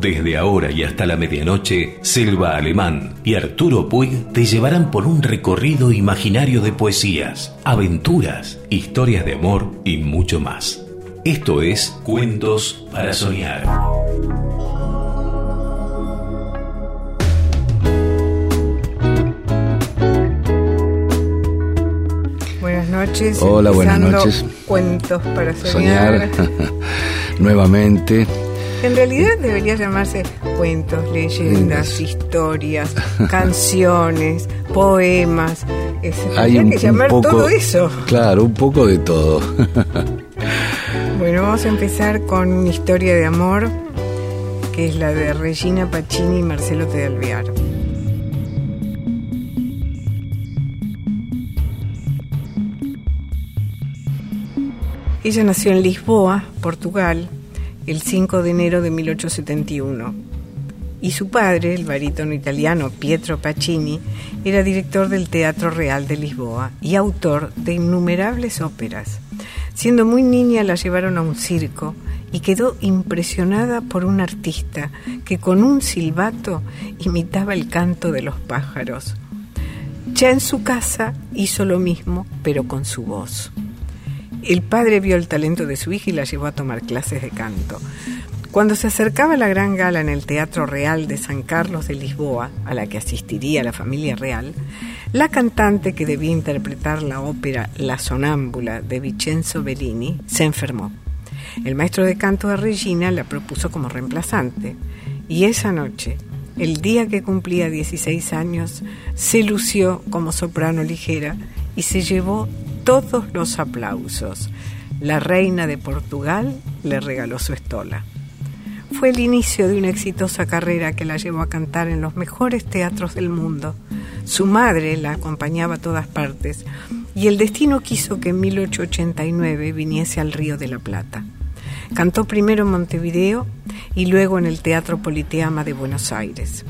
Desde ahora y hasta la medianoche, Selva Alemán y Arturo Puig te llevarán por un recorrido imaginario de poesías, aventuras, historias de amor y mucho más. Esto es Cuentos para Soñar. Noches. Hola, buenas noches. Cuentos para soñar. Soñar nuevamente. En realidad debería llamarse cuentos, leyendas, historias, canciones, poemas. Hay un, que un llamar poco, todo eso. Claro, un poco de todo. Bueno, vamos a empezar con una historia de amor que es la de Regina Pacini y Marcelo T. Ella nació en Lisboa, Portugal, el 5 de enero de 1871. Y su padre, el barítono italiano Pietro Pacini, era director del Teatro Real de Lisboa y autor de innumerables óperas. Siendo muy niña la llevaron a un circo y quedó impresionada por un artista que con un silbato imitaba el canto de los pájaros. Ya en su casa hizo lo mismo, pero con su voz. El padre vio el talento de su hija y la llevó a tomar clases de canto. Cuando se acercaba la gran gala en el Teatro Real de San Carlos de Lisboa, a la que asistiría la familia real, la cantante que debía interpretar la ópera La Sonámbula de Vincenzo Bellini se enfermó. El maestro de canto de Regina la propuso como reemplazante y esa noche, el día que cumplía 16 años, se lució como soprano ligera y se llevó todos los aplausos. La reina de Portugal le regaló su estola. Fue el inicio de una exitosa carrera que la llevó a cantar en los mejores teatros del mundo. Su madre la acompañaba a todas partes y el destino quiso que en 1889 viniese al Río de la Plata. Cantó primero en Montevideo y luego en el Teatro Politeama de Buenos Aires.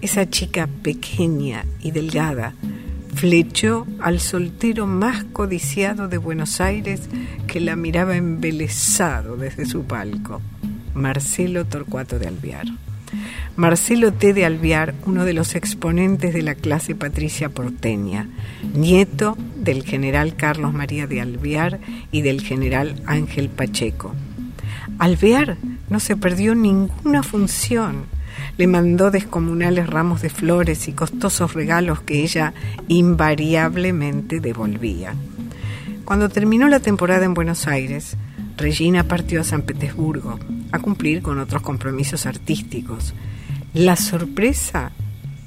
Esa chica pequeña y delgada flechó al soltero más codiciado de Buenos Aires que la miraba embelesado desde su palco, Marcelo Torcuato de Alvear. Marcelo T. de Alvear, uno de los exponentes de la clase patricia porteña, nieto del general Carlos María de Alvear y del general Ángel Pacheco. Alvear no se perdió ninguna función. Le mandó descomunales ramos de flores y costosos regalos que ella invariablemente devolvía. Cuando terminó la temporada en Buenos Aires, Regina partió a San Petersburgo a cumplir con otros compromisos artísticos. La sorpresa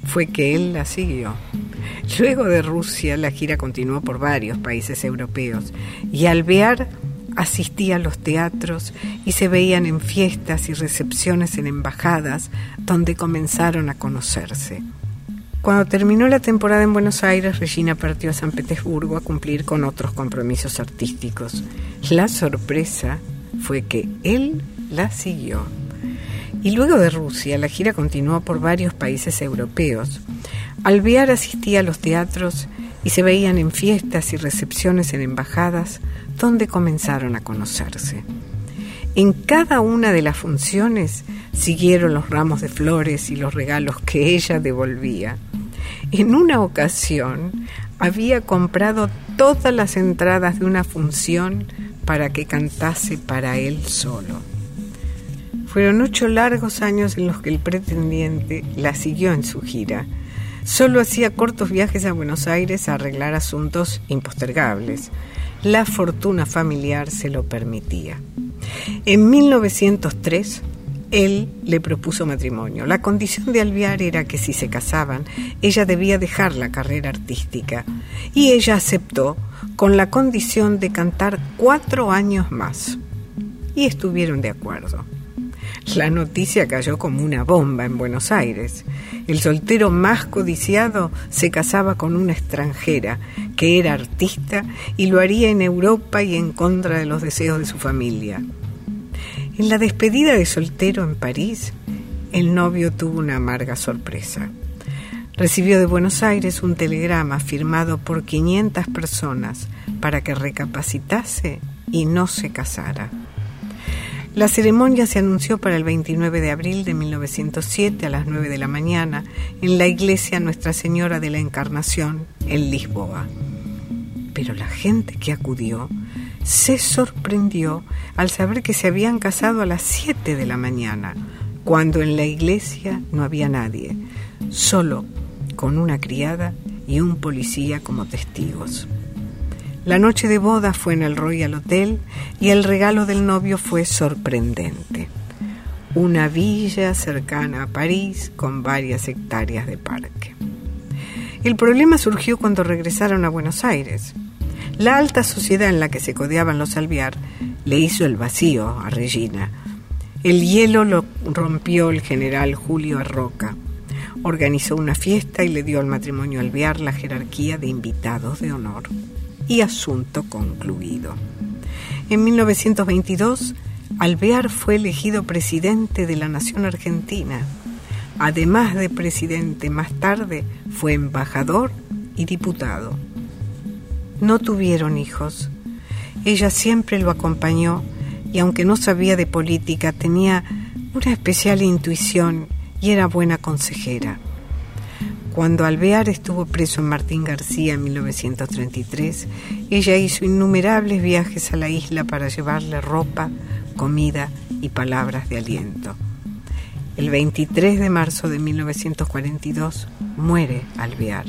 fue que él la siguió. Luego de Rusia, la gira continuó por varios países europeos y Alvear asistía a los teatros y se veían en fiestas y recepciones en embajadas donde comenzaron a conocerse. Cuando terminó la temporada en Buenos Aires, Regina partió a San Petersburgo a cumplir con otros compromisos artísticos. La sorpresa fue que él la siguió. Y luego de Rusia, la gira continuó por varios países europeos. Alvear asistía a los teatros y se veían en fiestas y recepciones en embajadas donde comenzaron a conocerse. En cada una de las funciones siguieron los ramos de flores y los regalos que ella devolvía. En una ocasión había comprado todas las entradas de una función para que cantase para él solo. Fueron ocho largos años en los que el pretendiente la siguió en su gira. Solo hacía cortos viajes a Buenos Aires a arreglar asuntos impostergables. La fortuna familiar se lo permitía. En 1903, él le propuso matrimonio. La condición de Alvear era que si se casaban, ella debía dejar la carrera artística. Y ella aceptó con la condición de cantar cuatro años más. Y estuvieron de acuerdo. La noticia cayó como una bomba en Buenos Aires. El soltero más codiciado se casaba con una extranjera que era artista y lo haría en Europa y en contra de los deseos de su familia. En la despedida de soltero en París, el novio tuvo una amarga sorpresa. Recibió de Buenos Aires un telegrama firmado por 500 personas para que recapacitase y no se casara. La ceremonia se anunció para el 29 de abril de 1907 a las 9 de la mañana en la iglesia Nuestra Señora de la Encarnación en Lisboa. Pero la gente que acudió se sorprendió al saber que se habían casado a las 7 de la mañana, cuando en la iglesia no había nadie, solo con una criada y un policía como testigos. La noche de boda fue en el Royal Hotel y el regalo del novio fue sorprendente. Una villa cercana a París con varias hectáreas de parque. El problema surgió cuando regresaron a Buenos Aires. La alta sociedad en la que se codeaban los Alviar le hizo el vacío a Regina. El hielo lo rompió el general Julio Arroca. Organizó una fiesta y le dio al matrimonio Alviar la jerarquía de invitados de honor y asunto concluido. En 1922, Alvear fue elegido presidente de la Nación Argentina. Además de presidente, más tarde fue embajador y diputado. No tuvieron hijos. Ella siempre lo acompañó y aunque no sabía de política, tenía una especial intuición y era buena consejera. Cuando Alvear estuvo preso en Martín García en 1933, ella hizo innumerables viajes a la isla para llevarle ropa, comida y palabras de aliento. El 23 de marzo de 1942 muere Alvear.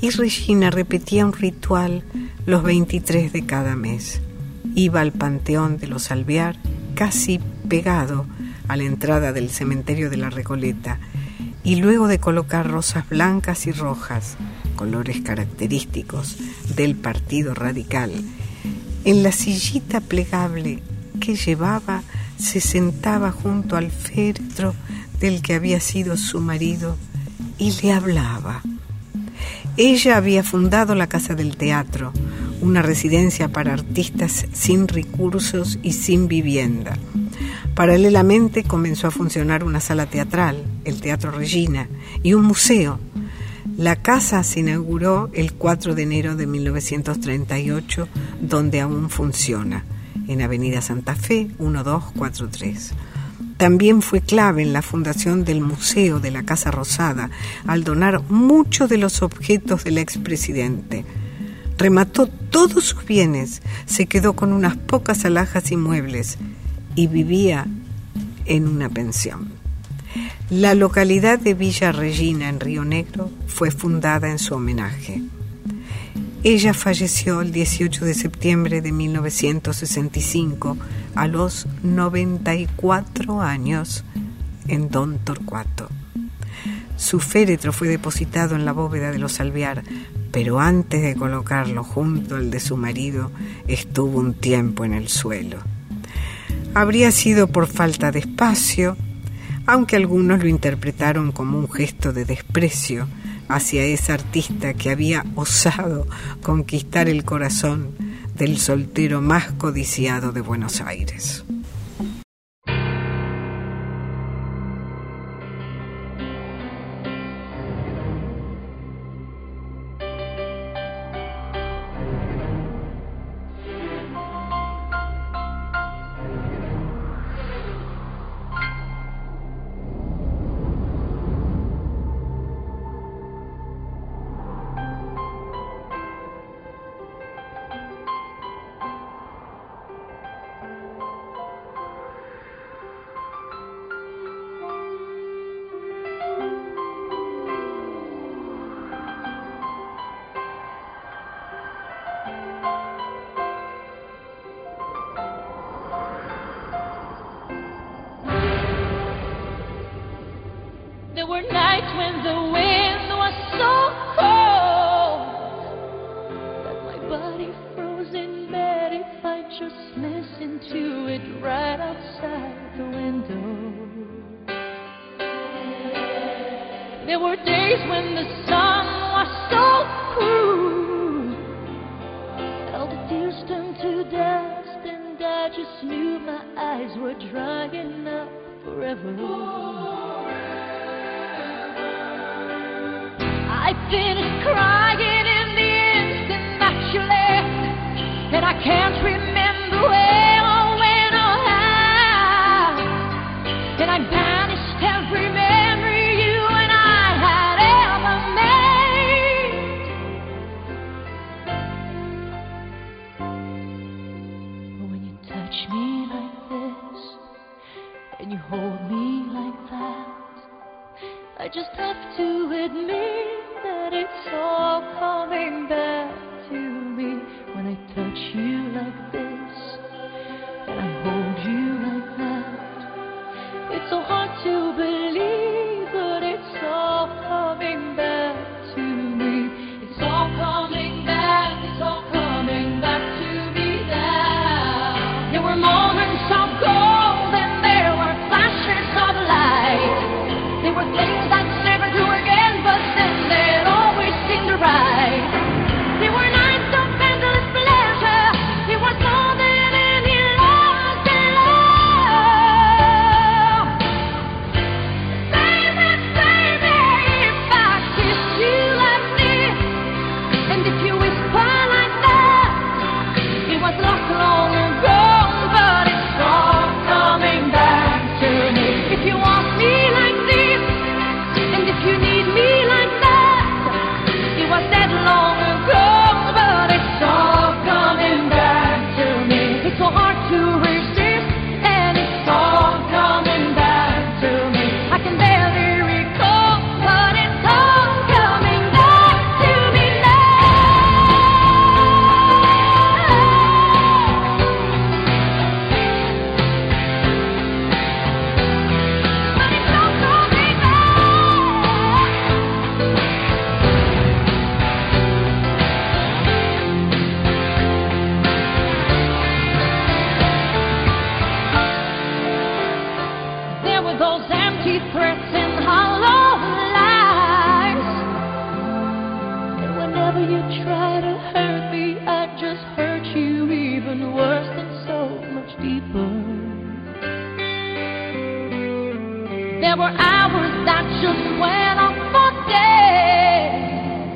Y Regina repetía un ritual los 23 de cada mes. Iba al panteón de los Alvear, casi pegado a la entrada del cementerio de la Recoleta, y luego de colocar rosas blancas y rojas, colores característicos del Partido Radical, en la sillita plegable que llevaba se sentaba junto al féretro del que había sido su marido y le hablaba. Ella había fundado la Casa del Teatro, una residencia para artistas sin recursos y sin vivienda Paralelamente comenzó a funcionar una sala teatral, el Teatro Regina, y un museo. La casa se inauguró el 4 de enero de 1938, donde aún funciona, en Avenida Santa Fe 1243. También fue clave en la fundación del Museo de la Casa Rosada, al donar muchos de los objetos del expresidente. Remató todos sus bienes, se quedó con unas pocas alhajas y muebles y vivía en una pensión. La localidad de Villa Regina en Río Negro fue fundada en su homenaje. Ella falleció el 18 de septiembre de 1965 a los 94 años en Don Torcuato. Su féretro fue depositado en la bóveda de los Alvear, pero antes de colocarlo junto al de su marido estuvo un tiempo en el suelo habría sido por falta de espacio, aunque algunos lo interpretaron como un gesto de desprecio hacia esa artista que había osado conquistar el corazón del soltero más codiciado de Buenos Aires. the wind was so cold that my body froze in bed if I just listened to it right outside the window. There were days when the There were hours that just went on for days.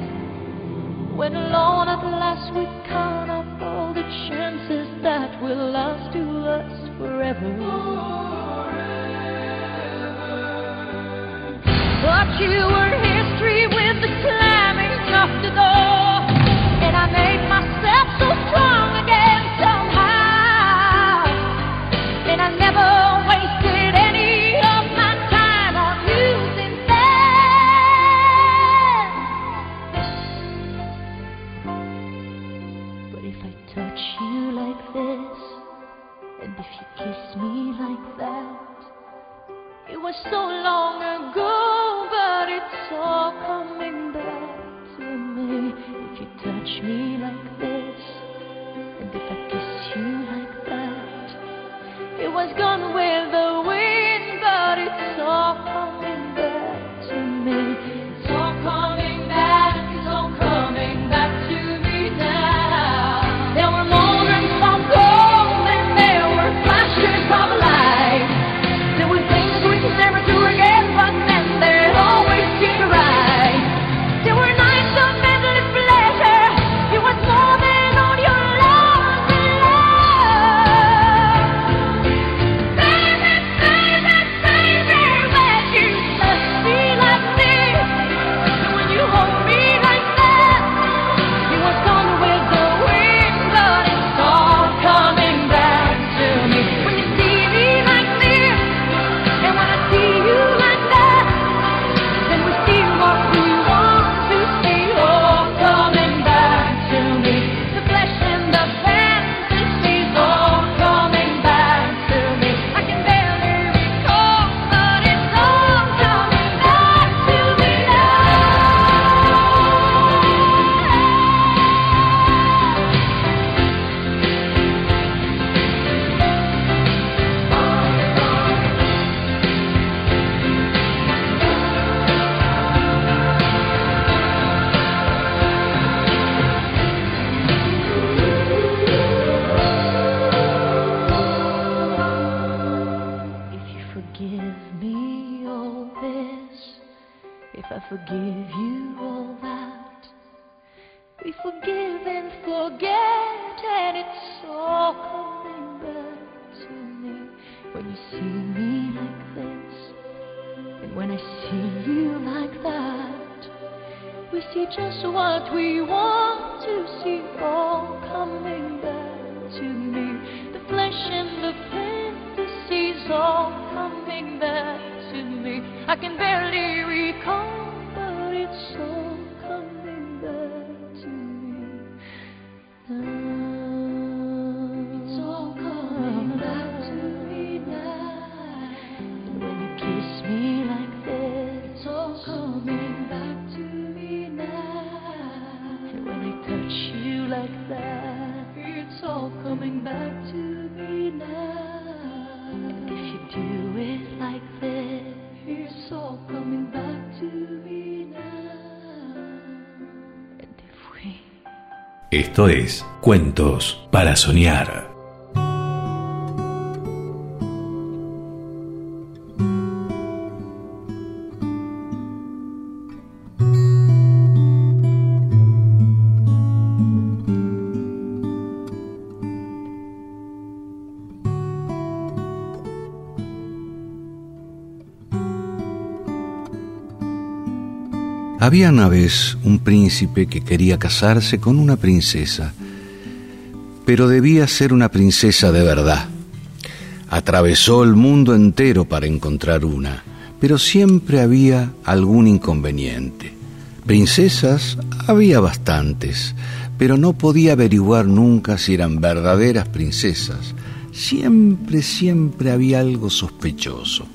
When alone at last we count up all the chances that were lost to us forever. forever. But you were Esto es Cuentos para Soñar. Había una vez un príncipe que quería casarse con una princesa, pero debía ser una princesa de verdad. Atravesó el mundo entero para encontrar una, pero siempre había algún inconveniente. Princesas había bastantes, pero no podía averiguar nunca si eran verdaderas princesas. Siempre, siempre había algo sospechoso.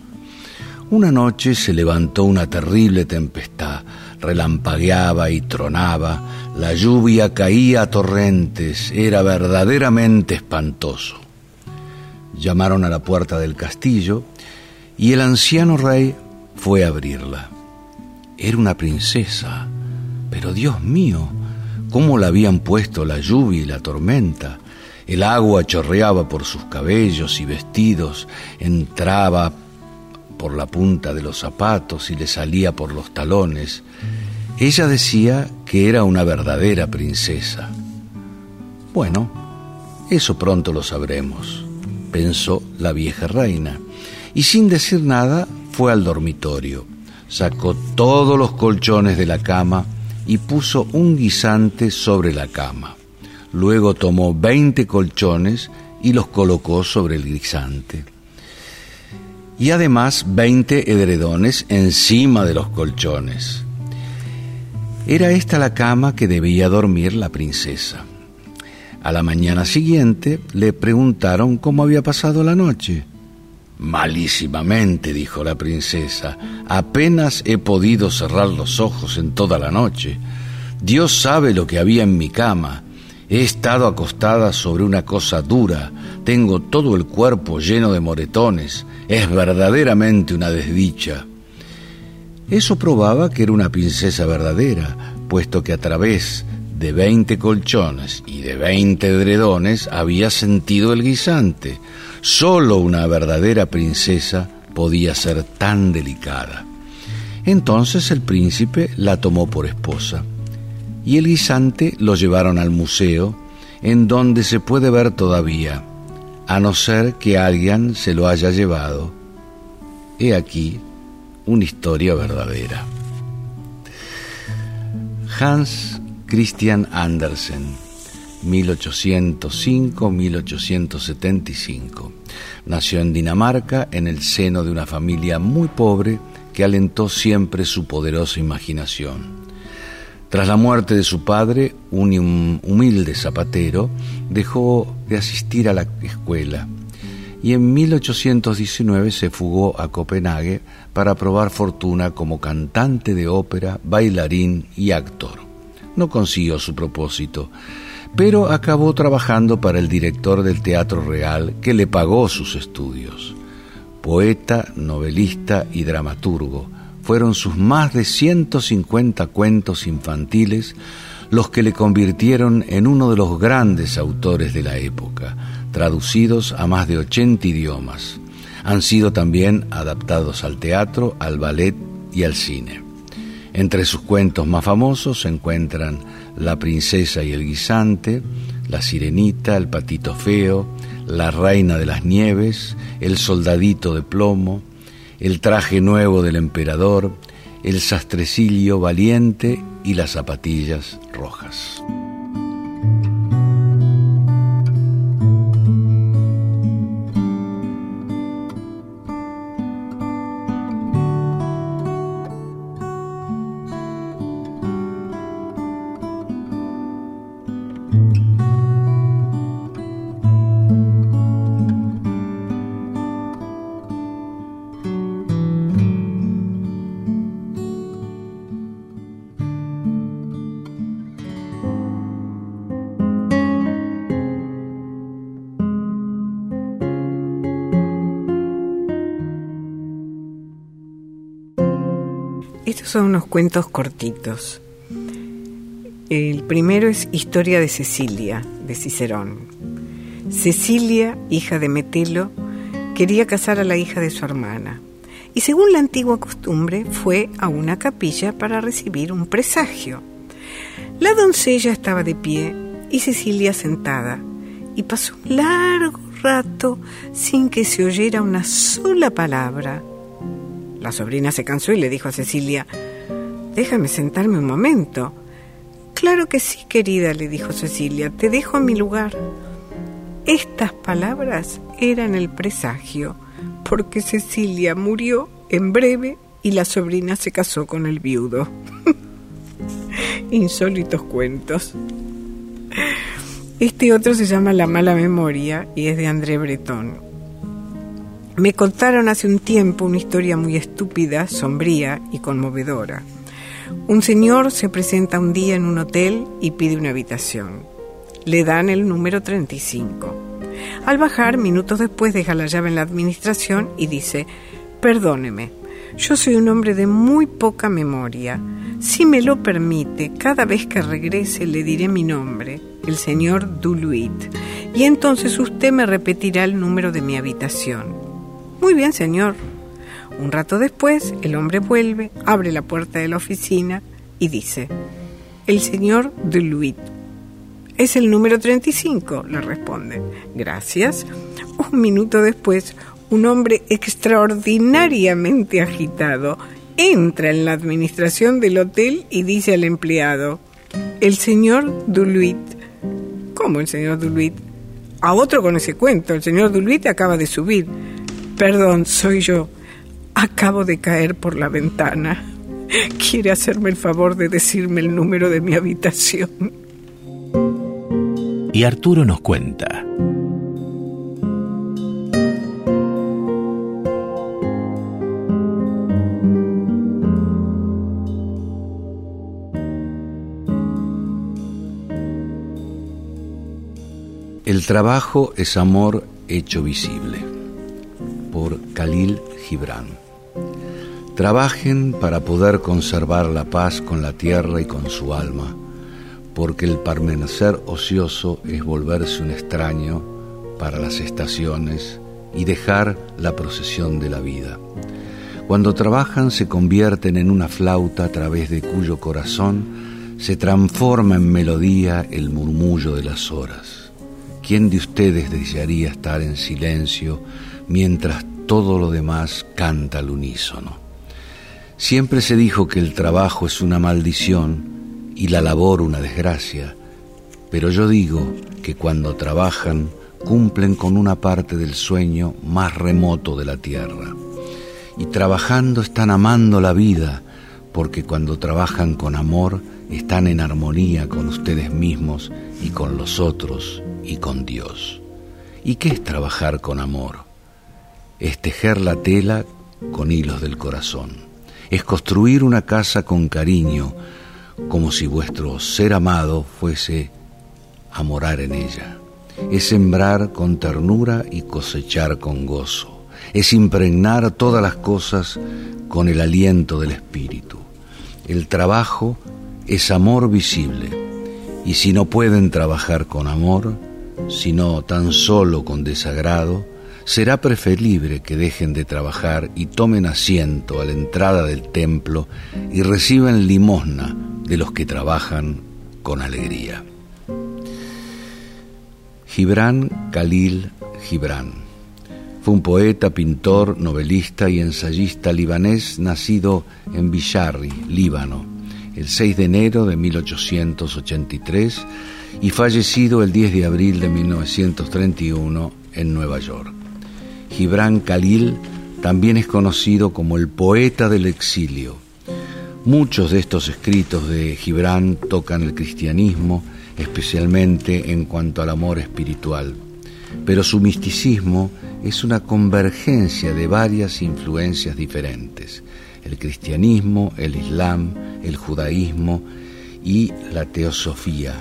Una noche se levantó una terrible tempestad, relampagueaba y tronaba, la lluvia caía a torrentes, era verdaderamente espantoso. Llamaron a la puerta del castillo y el anciano rey fue a abrirla. Era una princesa, pero Dios mío, ¿cómo la habían puesto la lluvia y la tormenta? El agua chorreaba por sus cabellos y vestidos, entraba por la punta de los zapatos y le salía por los talones. Ella decía que era una verdadera princesa. Bueno, eso pronto lo sabremos, pensó la vieja reina, y sin decir nada fue al dormitorio, sacó todos los colchones de la cama y puso un guisante sobre la cama. Luego tomó veinte colchones y los colocó sobre el guisante y además 20 edredones encima de los colchones. Era esta la cama que debía dormir la princesa. A la mañana siguiente le preguntaron cómo había pasado la noche. Malísimamente, dijo la princesa, apenas he podido cerrar los ojos en toda la noche. Dios sabe lo que había en mi cama. He estado acostada sobre una cosa dura, tengo todo el cuerpo lleno de moretones, es verdaderamente una desdicha. Eso probaba que era una princesa verdadera, puesto que a través de veinte colchones y de veinte edredones había sentido el guisante. Solo una verdadera princesa podía ser tan delicada. Entonces el príncipe la tomó por esposa y el guisante lo llevaron al museo, en donde se puede ver todavía, a no ser que alguien se lo haya llevado. He aquí una historia verdadera. Hans Christian Andersen, 1805-1875. Nació en Dinamarca en el seno de una familia muy pobre que alentó siempre su poderosa imaginación. Tras la muerte de su padre, un humilde zapatero dejó de asistir a la escuela y en 1819 se fugó a Copenhague para probar fortuna como cantante de ópera, bailarín y actor. No consiguió su propósito, pero acabó trabajando para el director del Teatro Real que le pagó sus estudios. Poeta, novelista y dramaturgo, fueron sus más de 150 cuentos infantiles los que le convirtieron en uno de los grandes autores de la época, traducidos a más de 80 idiomas. Han sido también adaptados al teatro, al ballet y al cine. Entre sus cuentos más famosos se encuentran La princesa y el guisante, La sirenita, El patito feo, La reina de las nieves, El soldadito de plomo, el traje nuevo del emperador, el sastrecillo valiente y las zapatillas rojas. Son unos cuentos cortitos. El primero es Historia de Cecilia, de Cicerón. Cecilia, hija de Metelo, quería casar a la hija de su hermana y según la antigua costumbre fue a una capilla para recibir un presagio. La doncella estaba de pie y Cecilia sentada y pasó un largo rato sin que se oyera una sola palabra. La sobrina se cansó y le dijo a Cecilia, déjame sentarme un momento. Claro que sí, querida, le dijo Cecilia, te dejo a mi lugar. Estas palabras eran el presagio, porque Cecilia murió en breve y la sobrina se casó con el viudo. Insólitos cuentos. Este otro se llama La mala memoria y es de André Breton. Me contaron hace un tiempo una historia muy estúpida, sombría y conmovedora. Un señor se presenta un día en un hotel y pide una habitación. Le dan el número 35. Al bajar, minutos después, deja la llave en la administración y dice, perdóneme, yo soy un hombre de muy poca memoria. Si me lo permite, cada vez que regrese le diré mi nombre, el señor Duluit, y entonces usted me repetirá el número de mi habitación. Muy bien, señor. Un rato después, el hombre vuelve, abre la puerta de la oficina y dice, el señor Duluit. Es el número 35, le responde. Gracias. Un minuto después, un hombre extraordinariamente agitado entra en la administración del hotel y dice al empleado, el señor Duluit. ¿Cómo el señor Duluit? A otro con ese cuento, el señor Duluit acaba de subir. Perdón, soy yo. Acabo de caer por la ventana. ¿Quiere hacerme el favor de decirme el número de mi habitación? Y Arturo nos cuenta. El trabajo es amor hecho visible. Khalil Gibran. Trabajen para poder conservar la paz con la tierra y con su alma, porque el permanecer ocioso es volverse un extraño para las estaciones y dejar la procesión de la vida. Cuando trabajan se convierten en una flauta a través de cuyo corazón se transforma en melodía el murmullo de las horas. ¿Quién de ustedes desearía estar en silencio mientras todo lo demás canta al unísono? Siempre se dijo que el trabajo es una maldición y la labor una desgracia, pero yo digo que cuando trabajan cumplen con una parte del sueño más remoto de la tierra. Y trabajando están amando la vida, porque cuando trabajan con amor están en armonía con ustedes mismos y con los otros y con Dios. ¿Y qué es trabajar con amor? Es tejer la tela con hilos del corazón. Es construir una casa con cariño, como si vuestro ser amado fuese a morar en ella. Es sembrar con ternura y cosechar con gozo. Es impregnar todas las cosas con el aliento del espíritu. El trabajo es amor visible. Y si no pueden trabajar con amor, sino tan solo con desagrado, será preferible que dejen de trabajar y tomen asiento a la entrada del templo y reciban limosna de los que trabajan con alegría. Gibran Khalil Gibran. Fue un poeta, pintor, novelista y ensayista libanés nacido en Bisharri, Líbano, el 6 de enero de 1883 y fallecido el 10 de abril de 1931 en Nueva York. Gibran Khalil también es conocido como el poeta del exilio. Muchos de estos escritos de Gibran tocan el cristianismo, especialmente en cuanto al amor espiritual, pero su misticismo es una convergencia de varias influencias diferentes, el cristianismo, el islam, el judaísmo y la teosofía.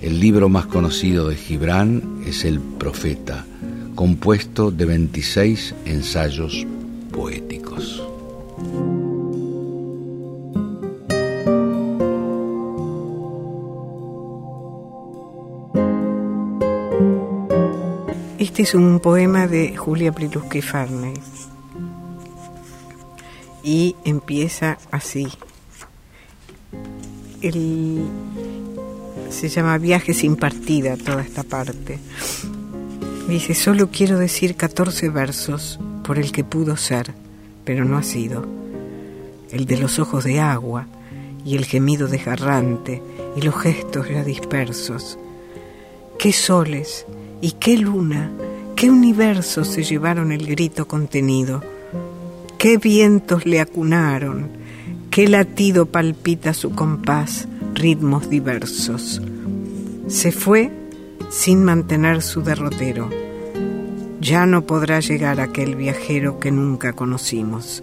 El libro más conocido de Gibran es El Profeta, compuesto de 26 ensayos poéticos. Este es un poema de Julia Priluski Farney y empieza así. El, se llama Viaje sin partida toda esta parte. Dice, solo quiero decir 14 versos por el que pudo ser, pero no ha sido. El de los ojos de agua y el gemido desgarrante y los gestos ya dispersos. Qué soles y qué luna, qué universo se llevaron el grito contenido. Qué vientos le acunaron, qué latido palpita su compás, ritmos diversos. Se fue sin mantener su derrotero. Ya no podrá llegar aquel viajero que nunca conocimos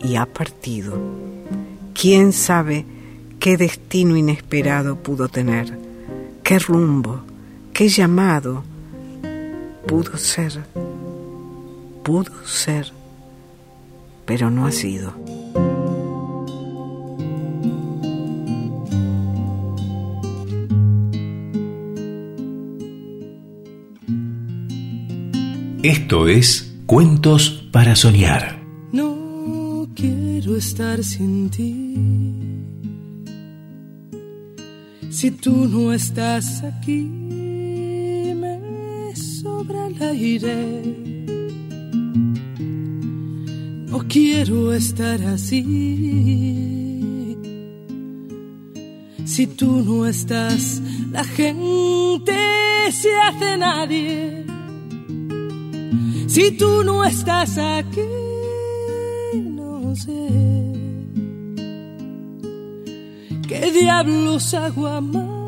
y ha partido. ¿Quién sabe qué destino inesperado pudo tener? ¿Qué rumbo? ¿Qué llamado? Pudo ser, pudo ser, pero no ha sido. Esto es Cuentos para Soñar. No quiero estar sin ti. Si tú no estás aquí, me sobra el aire. No quiero estar así. Si tú no estás, la gente se hace nadie. Si tú no estás aquí, no sé qué diablos hago amándote.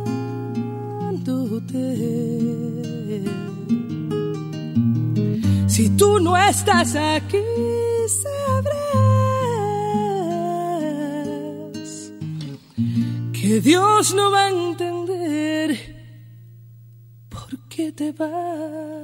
Si tú no estás aquí, sabrás que Dios no va a entender por qué te vas.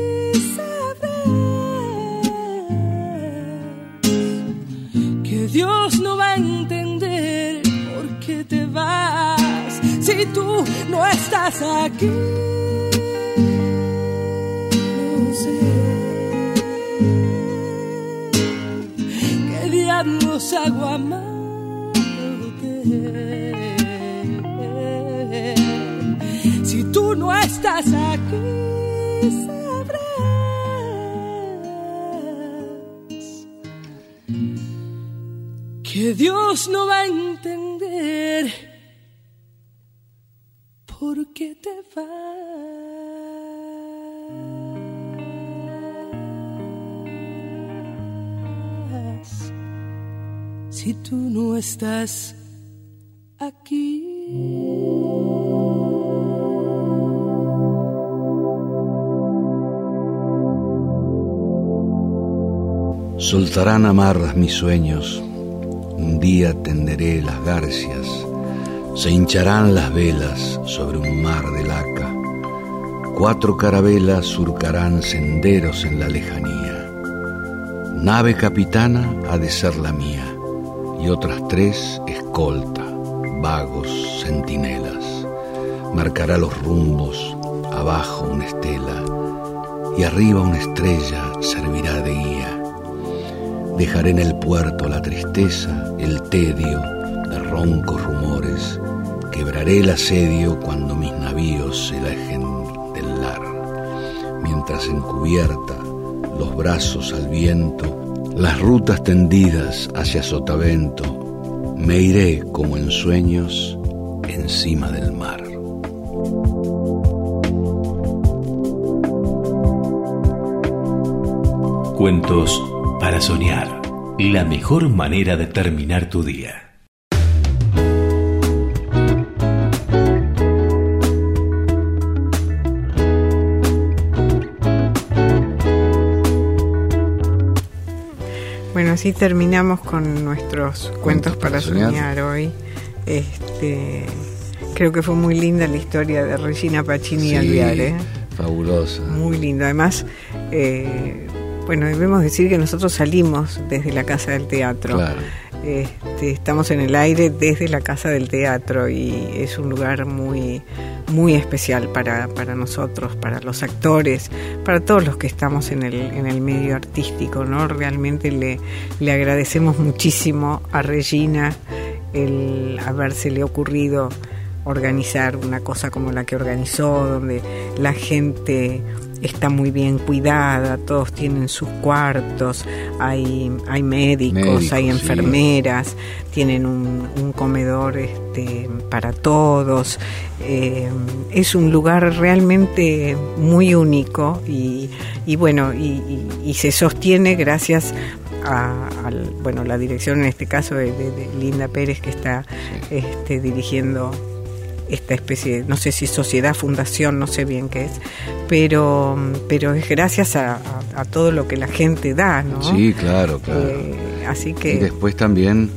entender por qué te vas. Si tú no estás aquí, no sé qué diablos hago amándote. Si tú no estás aquí, que Dios no va a entender por qué te vas. Si tú no estás aquí. Soltarán amarras mis sueños, un día tenderé las garcias, se hincharán las velas sobre un mar de laca, cuatro carabelas surcarán senderos en la lejanía. Nave capitana ha de ser la mía, y otras tres escolta, vagos, centinelas. Marcará los rumbos, abajo una estela, y arriba una estrella guía. Dejaré en el puerto la tristeza, el tedio de roncos rumores. Quebraré el asedio cuando mis navíos se alejen del lar. Mientras encubierta, los brazos al viento, las rutas tendidas hacia Sotavento, me iré como en sueños encima del mar. Cuentos para soñar. La mejor manera de terminar tu día. Bueno, así terminamos con nuestros cuentos para para soñar. soñar hoy. Este, creo que fue muy linda la historia de Regina Pacini y Sí, Alvear, ¿eh? Fabulosa. Muy lindo. Además, eh, bueno, debemos decir que nosotros salimos desde la Casa del Teatro. Claro. Este, estamos en el aire desde la Casa del Teatro y es un lugar muy, muy especial para, para nosotros, para los actores, para todos los que estamos en el, en el medio artístico, ¿no? Realmente le, le agradecemos muchísimo a Regina el habérsele ocurrido organizar una cosa como la que organizó, donde la gente está muy bien cuidada, todos tienen sus cuartos, hay, hay médicos, Médicos, hay sí. enfermeras, tienen un, un comedor este, para todos. Eh, es un lugar realmente muy único y, y bueno, y, y- y se sostiene gracias a, bueno, la dirección en este caso de, de- de Linda Pérez que está este, dirigiendo esta especie, no sé si sociedad, fundación, no sé bien qué es, pero, pero es gracias a, a- a todo lo que la gente da, ¿no? Sí, claro, claro. Eh, así Y que después también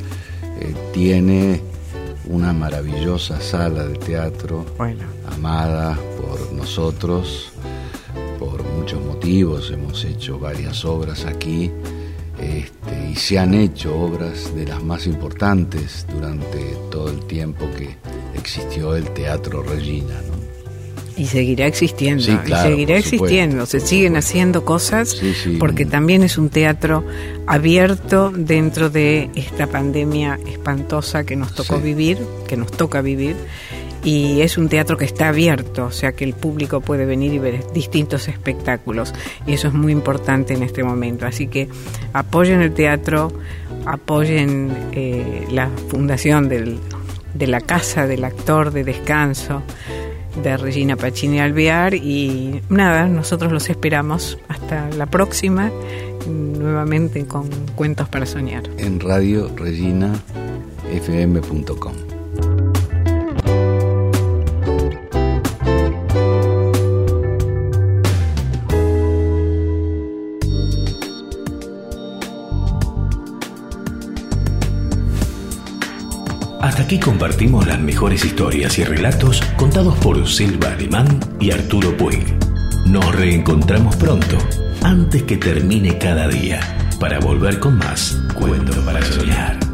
eh, tiene una maravillosa sala de teatro bueno, amada por nosotros por muchos motivos. Hemos hecho varias obras aquí este, y se han hecho obras de las más importantes durante todo el tiempo que existió el Teatro Regina. ¿no? y seguirá existiendo, Sí, y seguirá supuesto, existiendo, se siguen haciendo cosas Sí, sí. porque también es un teatro abierto dentro de esta pandemia espantosa que nos tocó vivir, que nos toca vivir. Y es un teatro que está abierto, o sea que el público puede venir y ver distintos espectáculos. Y eso es muy importante en este momento. Así que apoyen el teatro, apoyen eh, la fundación del, de la Casa del Actor de Descanso de Regina Pacini Alvear y nada, nosotros los esperamos hasta la próxima, nuevamente con Cuentos para Soñar. En Radio Regina FM.com. Hasta aquí compartimos las mejores historias y relatos contados por Silva Alemán y Arturo Puig. Nos reencontramos pronto, antes que termine cada día, para volver con más Cuento para Soñar.